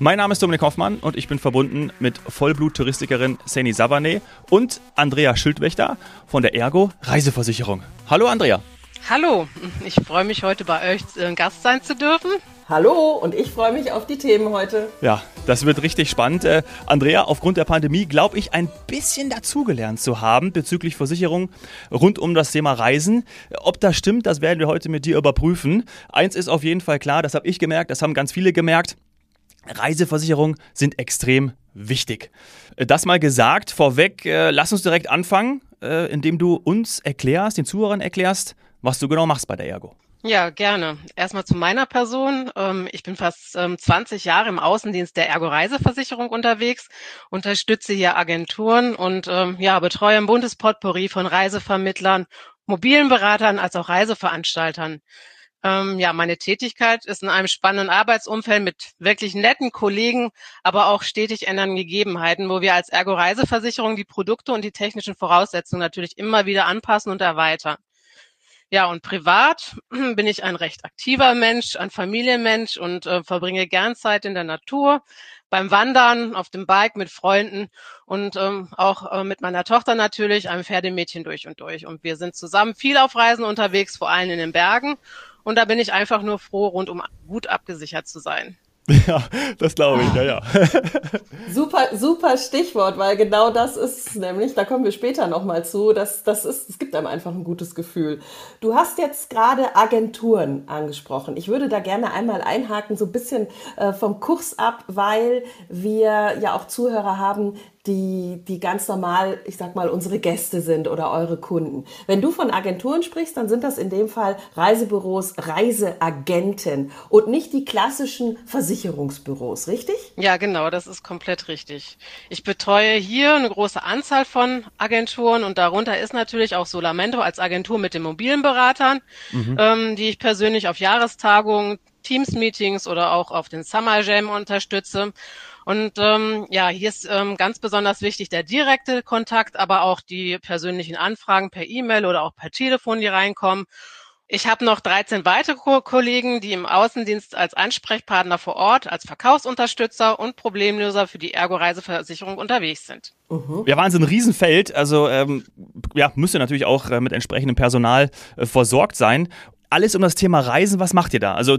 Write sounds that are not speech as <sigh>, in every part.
Mein Name ist Dominik Hoffmann und ich bin verbunden mit Vollblut-Touristikerin Seni Savane und Andrea Schildwächter von der Ergo Reiseversicherung. Hallo Andrea. Hallo, ich freue mich heute bei euch äh, Gast sein zu dürfen. Hallo und ich freue mich auf die Themen heute. Ja, das wird richtig spannend. Äh, Andrea, aufgrund der Pandemie glaube ich ein bisschen dazugelernt zu haben bezüglich Versicherung rund um das Thema Reisen. Ob das stimmt, das werden wir heute mit dir überprüfen. Eins ist auf jeden Fall klar, das habe ich gemerkt, das haben ganz viele gemerkt. Reiseversicherungen sind extrem wichtig. Äh, das mal gesagt, vorweg, äh, lass uns direkt anfangen, äh, indem du uns erklärst, den Zuhörern erklärst, was du genau machst bei der Ergo. Ja, gerne. Erstmal zu meiner Person. Ähm, ich bin fast 20 ähm, Jahre im Außendienst der Ergo Reiseversicherung unterwegs, unterstütze hier Agenturen und ähm, ja, betreue ein buntes Potpourri von Reisevermittlern, mobilen Beratern als auch Reiseveranstaltern. Ja, meine Tätigkeit ist in einem spannenden Arbeitsumfeld mit wirklich netten Kollegen, aber auch stetig ändernden Gegebenheiten, wo wir als Ergo Reiseversicherung die Produkte und die technischen Voraussetzungen natürlich immer wieder anpassen und erweitern. Ja, und privat <clears throat> bin ich ein recht aktiver Mensch, ein Familienmensch und äh, verbringe gern Zeit in der Natur, beim Wandern, auf dem Bike mit Freunden und ähm, auch äh, mit meiner Tochter natürlich, einem Pferdemädchen durch und durch. Und wir sind zusammen viel auf Reisen unterwegs, vor allem in den Bergen. Und da bin ich einfach nur froh, rundum gut abgesichert zu sein. <laughs> Ja, das glaube ich, ja, ja. <laughs> super, super Stichwort, weil genau das ist nämlich, da kommen wir später nochmal zu, das, das ist, es gibt einem einfach ein gutes Gefühl. Du hast jetzt gerade Agenturen angesprochen. Ich würde da gerne einmal einhaken, so ein bisschen äh, vom Kurs ab, weil wir ja auch Zuhörer haben, die, die ganz normal, ich sag mal, unsere Gäste sind oder eure Kunden. Wenn du von Agenturen sprichst, dann sind das in dem Fall Reisebüros, Reiseagenten und nicht die klassischen Versicherungsbüros, richtig? Ja, genau, das ist komplett richtig. Ich betreue hier eine große Anzahl von Agenturen und darunter ist natürlich auch Solamento als Agentur mit den mobilen Beratern, mhm. ähm, die ich persönlich auf Jahrestagungen, Teams-Meetings oder auch auf den Summer Jam unterstütze. Und ähm, ja, hier ist ähm, ganz besonders wichtig der direkte Kontakt, aber auch die persönlichen Anfragen per E-Mail oder auch per Telefon, die reinkommen. Ich habe noch 13 weitere Kollegen, die im Außendienst als Ansprechpartner vor Ort, als Verkaufsunterstützer und Problemlöser für die Ergo-Reiseversicherung unterwegs sind. Mhm. Ja, Wahnsinn, ein Riesenfeld. Also ähm, ja, müsste natürlich auch äh, mit entsprechendem Personal äh, versorgt sein. Alles um das Thema Reisen, was macht ihr da? Also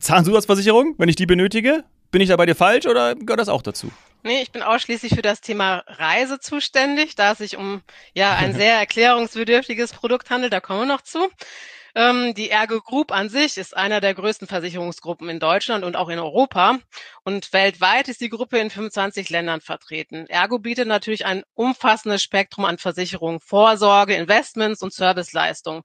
Zahnzusatzversicherung, wenn ich die benötige? Bin ich da bei dir falsch oder gehört das auch dazu? Nee, ich bin ausschließlich für das Thema Reise zuständig, da es sich um ja ein <laughs> sehr erklärungsbedürftiges Produkt handelt, da kommen wir noch zu. Ähm, die Ergo Group an sich ist einer der größten Versicherungsgruppen in Deutschland und auch in Europa. Und weltweit ist die Gruppe in 25 Ländern vertreten. Ergo bietet natürlich ein umfassendes Spektrum an Versicherungen, Vorsorge, Investments und Serviceleistungen.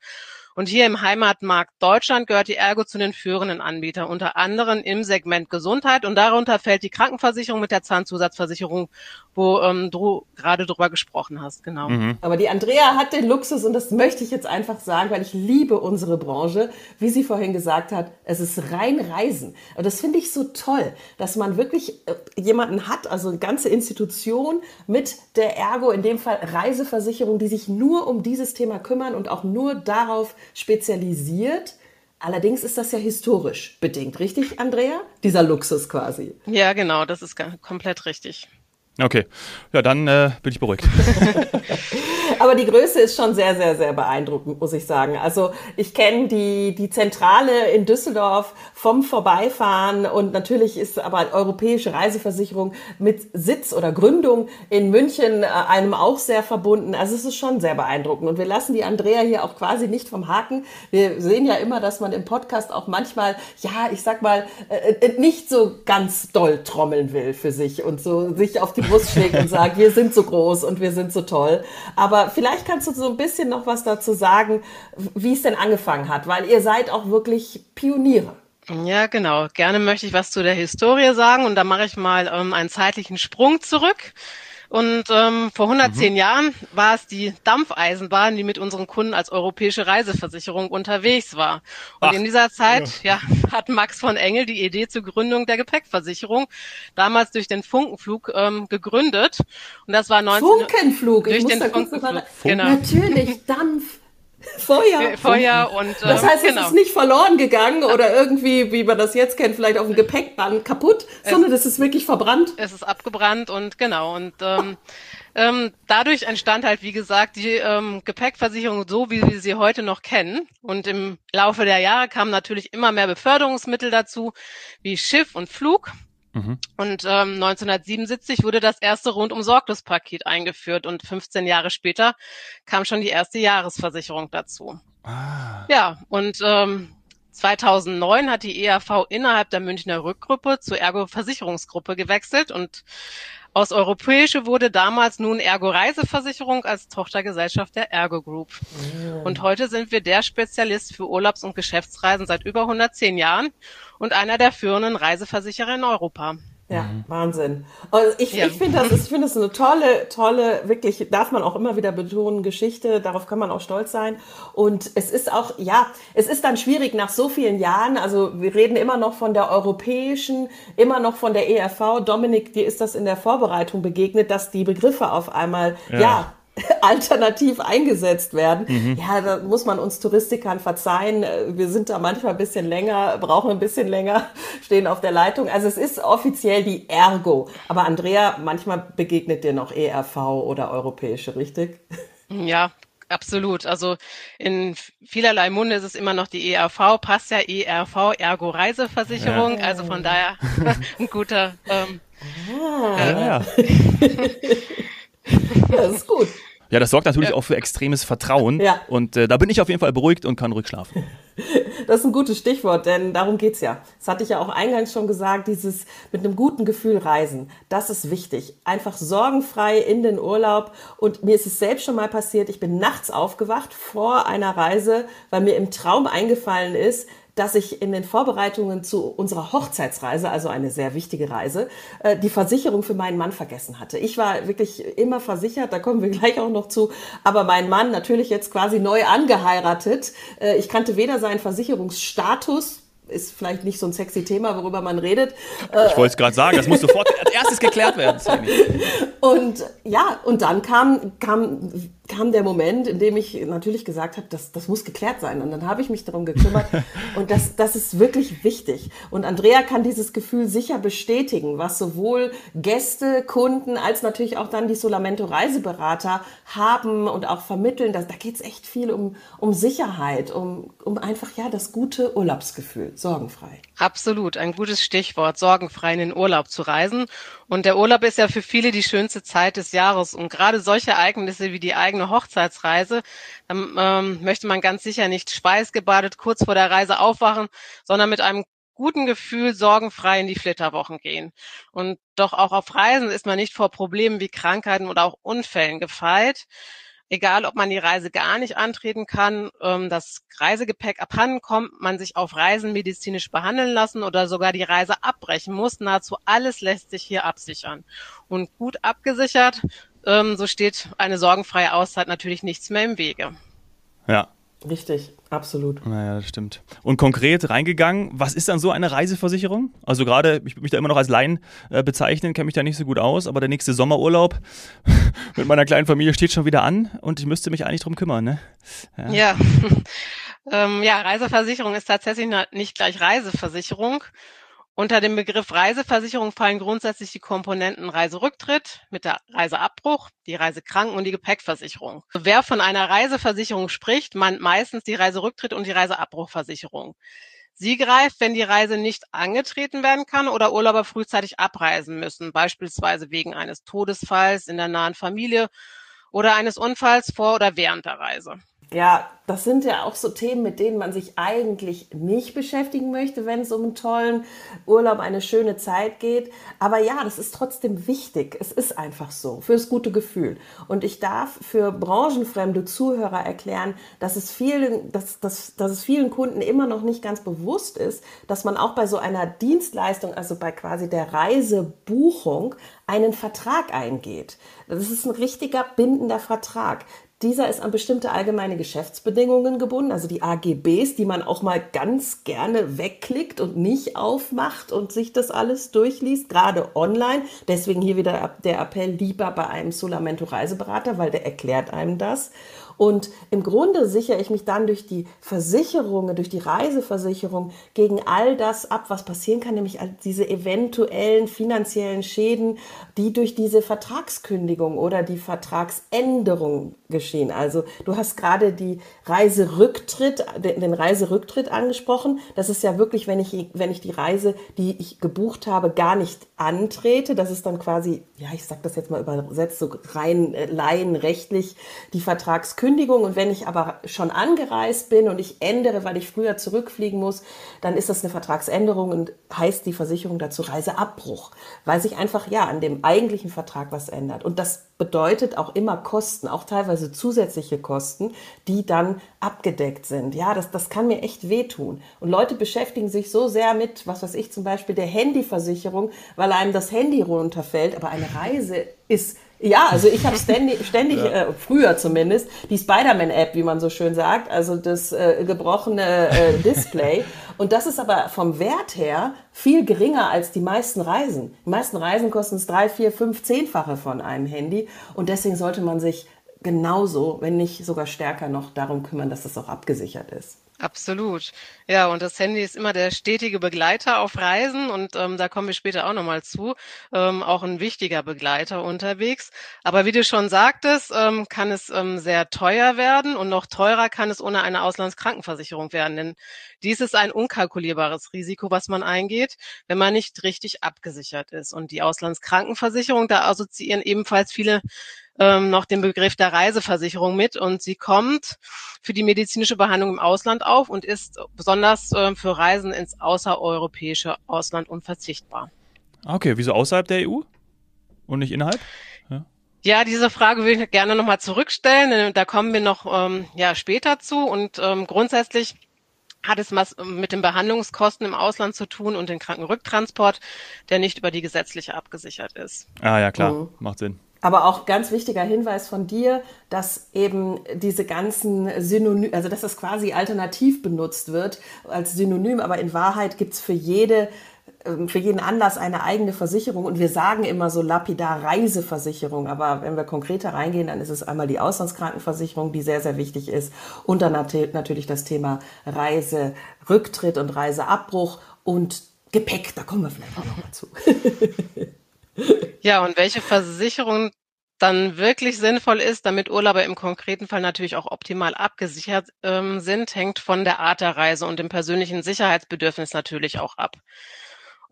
Und hier im Heimatmarkt Deutschland gehört die Ergo zu den führenden Anbietern, unter anderem im Segment Gesundheit. Und darunter fällt die Krankenversicherung mit der Zahnzusatzversicherung, wo ähm, du gerade drüber gesprochen hast. Genau. Mhm. Aber die Andrea hat den Luxus, und das möchte ich jetzt einfach sagen, weil ich liebe unsere Branche, wie sie vorhin gesagt hat, es ist rein Reisen. Und das finde ich so toll, dass man wirklich äh, jemanden hat, also eine ganze Institution mit der Ergo, in dem Fall Reiseversicherung, die sich nur um dieses Thema kümmern und auch nur darauf spezialisiert. Allerdings ist das ja historisch bedingt, richtig, Andrea? Dieser Luxus quasi. Ja, genau, das ist komplett richtig. Okay, ja, dann äh, bin ich beruhigt. <laughs> Aber die Größe ist schon sehr, sehr, sehr beeindruckend, muss ich sagen. Also ich kenne die, die Zentrale in Düsseldorf vom Vorbeifahren und natürlich ist aber europäische Reiseversicherung mit Sitz oder Gründung in München äh, einem auch sehr verbunden. Also es ist schon sehr beeindruckend. Und wir lassen die Andrea hier auch quasi nicht vom Haken. Wir sehen ja immer, dass man im Podcast auch manchmal, ja, ich sag mal, äh, äh, nicht so ganz doll trommeln will für sich und so sich auf die Brust schlägt und sagt, wir sind so groß und wir sind so toll. Aber vielleicht kannst du so ein bisschen noch was dazu sagen, wie es denn angefangen hat, weil ihr seid auch wirklich Pioniere. Ja, genau. Gerne möchte ich was zu der Historie sagen und da mache ich mal ähm, einen zeitlichen Sprung zurück. Und ähm, vor 110 mhm. Jahren war es die Dampfeisenbahn, die mit unseren Kunden als europäische Reiseversicherung unterwegs war. Und Ach, in dieser Zeit ja. ja. <laughs> hat Max von Engel die Idee zur Gründung der Gepäckversicherung damals durch den Funkenflug ähm, gegründet. Und das war 19 Funkenflug, durch ich den Funkenflug. Genau. Natürlich <laughs> Dampf. <laughs> Vorher. Vorher und. Ähm, das heißt, genau. es ist nicht verloren gegangen oder irgendwie, wie man das jetzt kennt, vielleicht auf dem Gepäckband kaputt, es, sondern es ist wirklich verbrannt. Es ist abgebrannt und genau. Und ähm, ähm, dadurch entstand halt, wie gesagt, die ähm, Gepäckversicherung so, wie wir sie heute noch kennen. Und im Laufe der Jahre kamen natürlich immer mehr Beförderungsmittel dazu, wie Schiff und Flug. Mhm. Und ähm, 1977 wurde das erste rundum sorglos Paket eingeführt und 15 Jahre später kam schon die erste Jahresversicherung dazu. Ah. Ja, und ähm, 2009 hat die ERV innerhalb der Münchner Rückgruppe zur Ergo Versicherungsgruppe gewechselt und aus Europäische wurde damals nun Ergo Reiseversicherung als Tochtergesellschaft der Ergo Group. Oh. Und heute sind wir der Spezialist für Urlaubs- und Geschäftsreisen seit über 110 Jahren und einer der führenden Reiseversicherer in Europa. Ja, mhm. Wahnsinn. Und ich, ja. ich finde das, ich finde das eine tolle, tolle, wirklich, darf man auch immer wieder betonen, Geschichte, darauf kann man auch stolz sein. Und es ist auch, ja, es ist dann schwierig nach so vielen Jahren, also wir reden immer noch von der europäischen, immer noch von der ERV. Dominik, dir ist das in der Vorbereitung begegnet, dass die Begriffe auf einmal, ja, ja <laughs> alternativ eingesetzt werden. Mhm. Ja, da muss man uns Touristikern verzeihen. Wir sind da manchmal ein bisschen länger, brauchen ein bisschen länger, <laughs> stehen auf der Leitung. Also es ist offiziell die Ergo. Aber Andrea, manchmal begegnet dir noch ERV oder europäische, richtig? Ja, absolut. Also in vielerlei Munde ist es immer noch die ERV, passt ja ERV, Ergo Reiseversicherung. Ja. Also von daher <laughs> ein guter. Ähm, ah. äh, ja. das ist gut. Ja, das sorgt natürlich ja. auch für extremes Vertrauen. Ja. Und äh, da bin ich auf jeden Fall beruhigt und kann ruhig schlafen. <laughs> Das ist ein gutes Stichwort, denn darum geht's ja. Das hatte ich ja auch eingangs schon gesagt, dieses mit einem guten Gefühl reisen, das ist wichtig. Einfach sorgenfrei in den Urlaub. Und mir ist es selbst schon mal passiert, ich bin nachts aufgewacht vor einer Reise, weil mir im Traum eingefallen ist, dass ich in den Vorbereitungen zu unserer Hochzeitsreise, also eine sehr wichtige Reise, äh, die Versicherung für meinen Mann vergessen hatte. Ich war wirklich immer versichert, da kommen wir gleich auch noch zu, aber mein Mann natürlich jetzt quasi neu angeheiratet. Äh, ich kannte weder seinen Versicherungsstatus, ist vielleicht nicht so ein sexy Thema, worüber man redet. Ich wollte es gerade sagen, das muss sofort als erstes geklärt werden. <laughs> Und ja, und dann kam, kam kam der Moment, in dem ich natürlich gesagt habe, das, das muss geklärt sein. Und dann habe ich mich darum gekümmert. <laughs> Und das, das ist wirklich wichtig. Und Andrea kann dieses Gefühl sicher bestätigen, was sowohl Gäste, Kunden als natürlich auch dann die Solamento Reiseberater haben und auch vermitteln. Da, da geht es echt viel um, um Sicherheit, um, um einfach ja das gute Urlaubsgefühl, sorgenfrei. Absolut, ein gutes Stichwort, sorgenfrei in den Urlaub zu reisen. Und der Urlaub ist ja für viele die schönste Zeit des Jahres. Und gerade solche Ereignisse wie die eigene Hochzeitsreise, dann ähm, möchte man ganz sicher nicht schweißgebadet kurz vor der Reise aufwachen, sondern mit einem guten Gefühl sorgenfrei in die Flitterwochen gehen. Und doch auch auf Reisen ist man nicht vor Problemen wie Krankheiten oder auch Unfällen gefeit egal ob man die Reise gar nicht antreten kann, ähm, das Reisegepäck abhanden kommt, man sich auf Reisen medizinisch behandeln lassen oder sogar die Reise abbrechen muss. Nahezu alles lässt sich hier absichern. Und gut abgesichert, ähm, so steht eine sorgenfreie Auszeit natürlich nichts mehr im Wege. Ja, Richtig, absolut. Naja, das stimmt. Und konkret reingegangen, was ist dann so eine Reiseversicherung? Also gerade, ich würde mich da immer noch als Laien äh, bezeichnen, kenne mich da nicht so gut aus, aber der nächste Sommerurlaub <laughs> mit meiner kleinen Familie steht schon wieder an und ich müsste mich eigentlich drum kümmern, ne? Ja. Ja, <laughs> ähm, ja Reiseversicherung ist tatsächlich nicht gleich Reiseversicherung. Unter dem Begriff Reiseversicherung fallen grundsätzlich die Komponenten Reiserücktritt mit der Reiseabbruch, die Reisekranken- und die Gepäckversicherung. Wer von einer Reiseversicherung spricht, meint meistens die Reiserücktritt und die Reiseabbruchversicherung. Sie greift, wenn die Reise nicht angetreten werden kann oder Urlauber frühzeitig abreisen müssen, beispielsweise wegen eines Todesfalls in der nahen Familie oder eines Unfalls vor oder während der Reise. Ja, das sind ja auch so Themen, mit denen man sich eigentlich nicht beschäftigen möchte, wenn es um einen tollen Urlaub, eine schöne Zeit geht. Aber ja, das ist trotzdem wichtig. Es ist einfach so, fürs gute Gefühl. Und ich darf für branchenfremde Zuhörer erklären, dass es vielen, dass, dass, dass es vielen Kunden immer noch nicht ganz bewusst ist, dass man auch bei so einer Dienstleistung, also bei quasi der Reisebuchung, einen Vertrag eingeht. Das ist ein richtiger bindender Vertrag. Dieser ist an bestimmte allgemeine Geschäftsbedingungen gebunden, also die AGBs, die man auch mal ganz gerne wegklickt und nicht aufmacht und sich das alles durchliest, gerade online. Deswegen hier wieder der Appell lieber bei einem Solamento Reiseberater, weil der erklärt einem das. Und im Grunde sichere ich mich dann durch die Versicherungen, durch die Reiseversicherung gegen all das ab, was passieren kann, nämlich diese eventuellen finanziellen Schäden, die durch diese Vertragskündigung oder die Vertragsänderung geschehen. Also du hast gerade die Reiserücktritt, den Reiserücktritt angesprochen. Das ist ja wirklich, wenn ich, wenn ich die Reise, die ich gebucht habe, gar nicht antrete. Das ist dann quasi, ja, ich sag das jetzt mal übersetzt, so rein äh, laienrechtlich die Vertragskündigung. Und wenn ich aber schon angereist bin und ich ändere, weil ich früher zurückfliegen muss, dann ist das eine Vertragsänderung und heißt die Versicherung dazu Reiseabbruch, weil sich einfach ja an dem eigentlichen Vertrag was ändert. Und das bedeutet auch immer Kosten, auch teilweise zusätzliche Kosten, die dann abgedeckt sind. Ja, das, das kann mir echt wehtun. Und Leute beschäftigen sich so sehr mit, was weiß ich, zum Beispiel der Handyversicherung, weil einem das Handy runterfällt, aber eine Reise ist ja, also ich habe ständig, ständig <laughs> ja. äh, früher zumindest, die Spider-Man-App, wie man so schön sagt, also das äh, gebrochene äh, <laughs> Display. Und das ist aber vom Wert her viel geringer als die meisten Reisen. Die meisten Reisen kosten es drei, vier, fünf, zehnfache von einem Handy. Und deswegen sollte man sich genauso, wenn nicht sogar stärker noch darum kümmern, dass das auch abgesichert ist. Absolut. Ja, und das Handy ist immer der stetige Begleiter auf Reisen und ähm, da kommen wir später auch nochmal zu. Ähm, auch ein wichtiger Begleiter unterwegs. Aber wie du schon sagtest, ähm, kann es ähm, sehr teuer werden und noch teurer kann es ohne eine Auslandskrankenversicherung werden. Denn dies ist ein unkalkulierbares Risiko, was man eingeht, wenn man nicht richtig abgesichert ist. Und die Auslandskrankenversicherung, da assoziieren ebenfalls viele ähm, noch den Begriff der Reiseversicherung mit und sie kommt für die medizinische Behandlung im Ausland auf und ist besonders äh, für Reisen ins außereuropäische Ausland unverzichtbar. Ah, okay, wieso außerhalb der EU und nicht innerhalb? Ja. Ja, diese Frage würde ich gerne nochmal zurückstellen. Denn Da kommen wir noch ähm, ja, später zu. Und ähm, grundsätzlich hat es was mit den Behandlungskosten im Ausland zu tun und den Krankenrücktransport, der nicht über die gesetzliche abgesichert ist. Ah ja, klar, mhm. macht Sinn. Aber auch ganz wichtiger Hinweis von dir, dass eben diese ganzen Synonym, also dass das quasi alternativ benutzt wird als Synonym, aber in Wahrheit gibt's für jede ähm, für jeden Anlass eine eigene Versicherung. Und wir sagen immer so lapidar Reiseversicherung, aber wenn wir konkreter reingehen, dann ist es einmal die Auslandskrankenversicherung, die sehr, sehr wichtig ist. Und dann natürlich das Thema Reiserücktritt und Reiseabbruch und Gepäck, da kommen wir vielleicht auch noch mal zu. <laughs> Ja, und welche Versicherung dann wirklich sinnvoll ist, damit Urlauber im konkreten Fall natürlich auch optimal abgesichert ähm, sind, hängt von der Art der Reise und dem persönlichen Sicherheitsbedürfnis natürlich auch ab.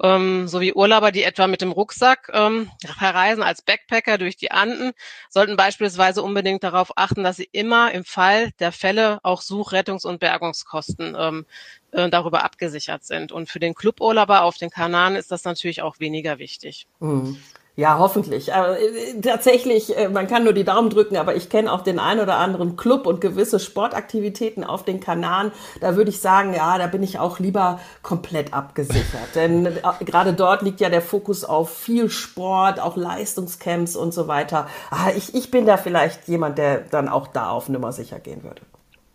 Ähm, so wie Urlauber, die etwa mit dem Rucksack ähm, verreisen als Backpacker durch die Anden, sollten beispielsweise unbedingt darauf achten, dass sie immer im Fall der Fälle auch Such-, Rettungs- und Bergungskosten ähm, äh, darüber abgesichert sind. Und für den Cluburlauber auf den Kanaren ist das natürlich auch weniger wichtig. Mhm. Ja, hoffentlich. Aber äh, tatsächlich, äh, man kann nur die Daumen drücken, aber ich kenne auch den ein oder anderen Club und gewisse Sportaktivitäten auf den Kanaren. Da würde ich sagen, ja, da bin ich auch lieber komplett abgesichert. <laughs> Denn äh, gerade dort liegt ja der Fokus auf viel Sport, auch Leistungscamps und so weiter. Ah, ich, ich bin da vielleicht jemand, der dann auch da auf Nummer sicher gehen würde.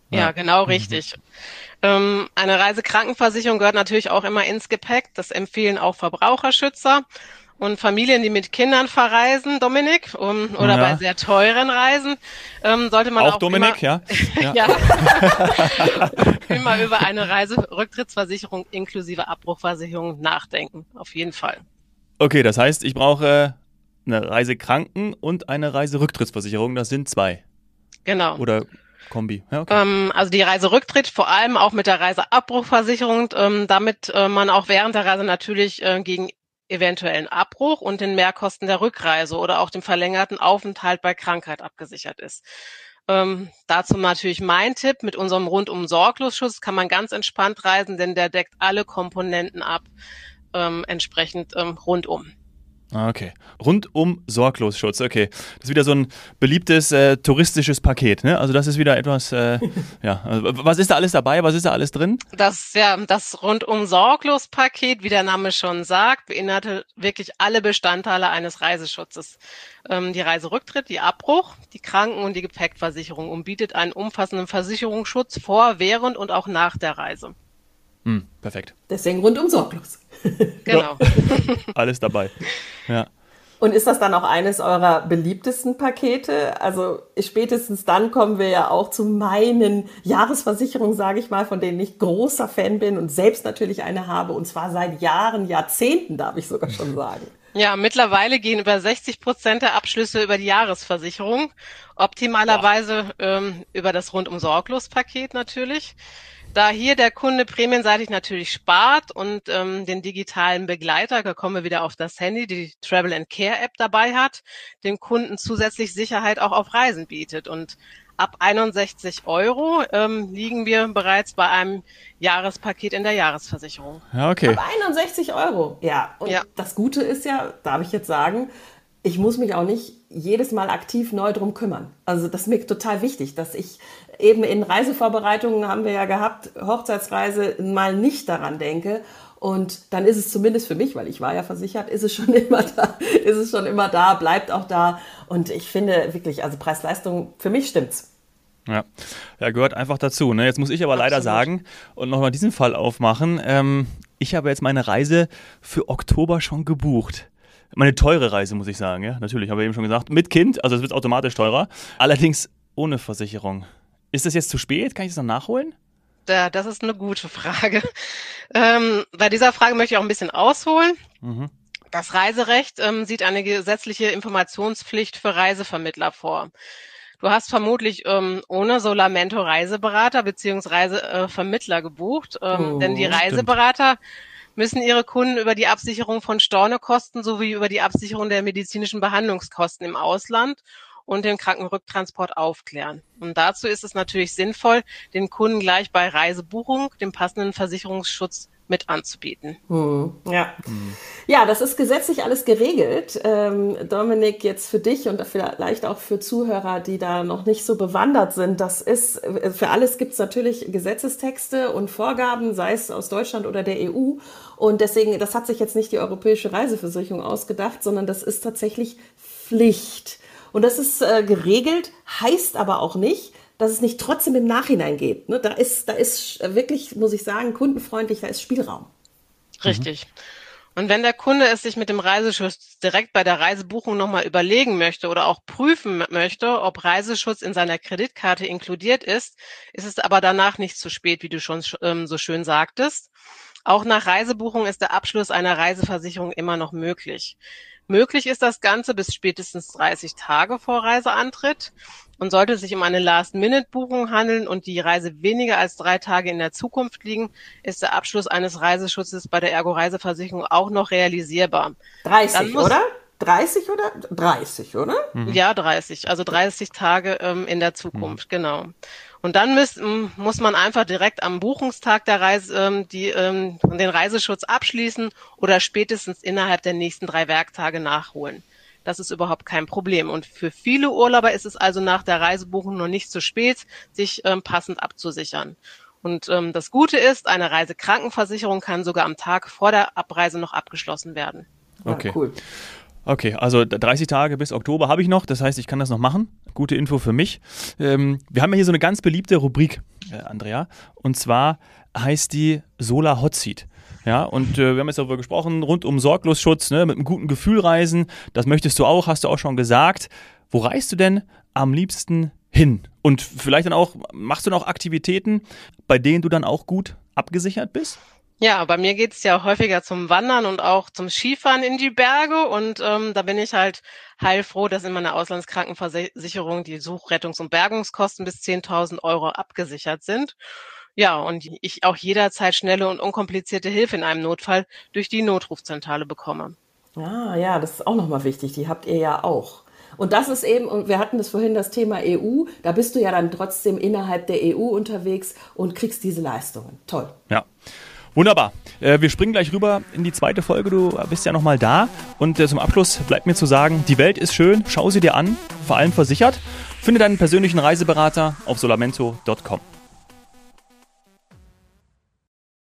Ja, genau richtig. Ähm, eine Reisekrankenversicherung gehört natürlich auch immer ins Gepäck. Das empfehlen auch Verbraucherschützer. Und Familien, die mit Kindern verreisen, Dominik, um, oder ja. bei sehr teuren Reisen, ähm, sollte man auch, auch Dominik, immer, ja, <laughs> ja. <laughs> immer über eine Reiserücktrittsversicherung inklusive Abbruchversicherung nachdenken. Auf jeden Fall. Okay, das heißt, ich brauche eine Reisekranken- und eine Reiserücktrittsversicherung. Das sind zwei. Genau. Oder Kombi. Ja, okay. ähm, also die Reiserücktritt, vor allem auch mit der Reiseabbruchversicherung, ähm, damit äh, man auch während der Reise natürlich äh, gegen eventuellen Abbruch und den Mehrkosten der Rückreise oder auch dem verlängerten Aufenthalt bei Krankheit abgesichert ist. Ähm, dazu natürlich mein Tipp. Mit unserem rundum Sorglosschutz kann man ganz entspannt reisen, denn der deckt alle Komponenten ab, ähm, entsprechend ähm, rundum. Ah, okay. Rundum Sorglosschutz, okay. Das ist wieder so ein beliebtes äh, touristisches Paket, ne? Also das ist wieder etwas, äh, <laughs> ja. Also, was ist da alles dabei? Was ist da alles drin? Das, ja, das Rundum Sorglos-Paket, wie der Name schon sagt, beinhaltet wirklich alle Bestandteile eines Reiseschutzes. Ähm, die Reiserücktritt, die Abbruch, die Kranken- und die Gepäckversicherung und bietet einen umfassenden Versicherungsschutz vor, während und auch nach der Reise. Hm, perfekt. Deswegen rundum sorglos. <laughs> Genau. Alles dabei. Ja. Und ist das dann auch eines eurer beliebtesten Pakete? Also spätestens dann kommen wir ja auch zu meinen Jahresversicherungen, sage ich mal, von denen ich großer Fan bin und selbst natürlich eine habe und zwar seit Jahren, Jahrzehnten, darf ich sogar schon sagen. Ja, mittlerweile gehen über 60 Prozent der Abschlüsse über die Jahresversicherung. Optimalerweise ähm, über das Rundum-Sorglos-Paket natürlich. Da hier der Kunde prämienseitig natürlich spart und ähm, den digitalen Begleiter, da kommen wir wieder auf das Handy, die Travel and Care App dabei hat, dem Kunden zusätzlich Sicherheit auch auf Reisen bietet. Und ab 61 Euro ähm, liegen wir bereits bei einem Jahrespaket in der Jahresversicherung. Ja, okay. Ab 61 Euro. Ja, und ja. das Gute ist ja, darf ich jetzt sagen, ich muss mich auch nicht jedes Mal aktiv neu drum kümmern. Also das ist mir total wichtig, dass ich eben in Reisevorbereitungen haben wir ja gehabt, Hochzeitsreise mal nicht daran denke. Und dann ist es zumindest für mich, weil ich war ja versichert, ist es schon <laughs> immer da, ist es schon immer da, bleibt auch da. Und ich finde wirklich, also Preis-Leistung, für mich stimmt's. Ja, ja, gehört einfach dazu. Ne? Jetzt muss ich aber Absolut. leider sagen und nochmal diesen Fall aufmachen. Ähm, ich habe jetzt meine Reise für Oktober schon gebucht. Meine teure Reise, muss ich sagen, ja. Natürlich, habe ich eben schon gesagt. Mit Kind, also es wird automatisch teurer. Allerdings ohne Versicherung. Ist das jetzt zu spät? Kann ich das noch nachholen? Ja, das ist eine gute Frage. <laughs> Ähm, bei dieser Frage möchte ich auch ein bisschen ausholen. Mhm. Das Reiserecht ähm, sieht eine gesetzliche Informationspflicht für Reisevermittler vor. Du hast vermutlich ähm, ohne Solamento Reiseberater beziehungsweise äh, Vermittler gebucht, ähm, oh, denn die Reiseberater stimmt müssen ihre Kunden über die Absicherung von Stornokosten sowie über die Absicherung der medizinischen Behandlungskosten im Ausland und den Krankenrücktransport aufklären. Und dazu ist es natürlich sinnvoll, den Kunden gleich bei Reisebuchung den passenden Versicherungsschutz mit anzubieten. Hm, ja. Hm. ja, das ist gesetzlich alles geregelt. Ähm, Dominik, jetzt für dich und vielleicht auch für Zuhörer, die da noch nicht so bewandert sind, das ist, für alles gibt es natürlich Gesetzestexte und Vorgaben, sei es aus Deutschland oder der EU. Und deswegen, das hat sich jetzt nicht die Europäische Reiseversicherung ausgedacht, sondern das ist tatsächlich Pflicht. Und das ist äh, geregelt, heißt aber auch nicht, dass es nicht trotzdem im Nachhinein geht. Ne? Da ist, da ist wirklich, muss ich sagen, kundenfreundlich, da ist Spielraum. Richtig. Und wenn der Kunde es sich mit dem Reiseschutz direkt bei der Reisebuchung nochmal überlegen möchte oder auch prüfen möchte, ob Reiseschutz in seiner Kreditkarte inkludiert ist, ist es aber danach nicht zu spät, wie du schon ähm, so schön sagtest. Auch nach Reisebuchung ist der Abschluss einer Reiseversicherung immer noch möglich. Möglich ist das Ganze bis spätestens 30 Tage vor Reiseantritt. Und sollte es sich um eine Last-Minute-Buchung handeln und die Reise weniger als drei Tage in der Zukunft liegen, ist der Abschluss eines Reiseschutzes bei der Ergo-Reiseversicherung auch noch realisierbar. 30, oder? 30 oder 30, oder? Mhm. Ja, 30. Also 30 Tage ähm, in der Zukunft, mhm. genau. Und dann muss, muss man einfach direkt am Buchungstag der Reise ähm, die, ähm, den Reiseschutz abschließen oder spätestens innerhalb der nächsten drei Werktage nachholen. Das ist überhaupt kein Problem. Und für viele Urlauber ist es also nach der Reisebuchung noch nicht zu spät, sich ähm, passend abzusichern. Und ähm, das Gute ist, eine Reisekrankenversicherung kann sogar am Tag vor der Abreise noch abgeschlossen werden. Okay. Ja, cool. Okay, also 30 Tage bis Oktober habe ich noch, das heißt, ich kann das noch machen. Gute Info für mich. Ähm, wir haben ja hier so eine ganz beliebte Rubrik, äh, Andrea, und zwar heißt die Solar Hot Seat. Ja, und äh, wir haben jetzt darüber gesprochen, rund um Sorglosschutz, ne, mit einem guten Gefühl reisen. Das möchtest du auch, hast du auch schon gesagt. Wo reist du denn am liebsten hin? Und vielleicht dann auch, machst du noch Aktivitäten, bei denen du dann auch gut abgesichert bist? Ja, bei mir geht es ja häufiger zum Wandern und auch zum Skifahren in die Berge und ähm, da bin ich halt heilfroh, dass in meiner Auslandskrankenversicherung die Such-, Rettungs- und Bergungskosten bis 10.000 Euro abgesichert sind. Ja, und ich auch jederzeit schnelle und unkomplizierte Hilfe in einem Notfall durch die Notrufzentrale bekomme. Ah, ja, das ist auch nochmal wichtig. Die habt ihr ja auch. Und das ist eben, und wir hatten das vorhin das Thema EU, da bist du ja dann trotzdem innerhalb der EU unterwegs und kriegst diese Leistungen. Toll. Ja. Wunderbar. Äh, wir springen gleich rüber in die zweite Folge. Du bist ja nochmal da. Und äh, zum Abschluss bleibt mir zu sagen, die Welt ist schön. Schau sie dir an. Vor allem versichert. Finde deinen persönlichen Reiseberater auf solamento.com.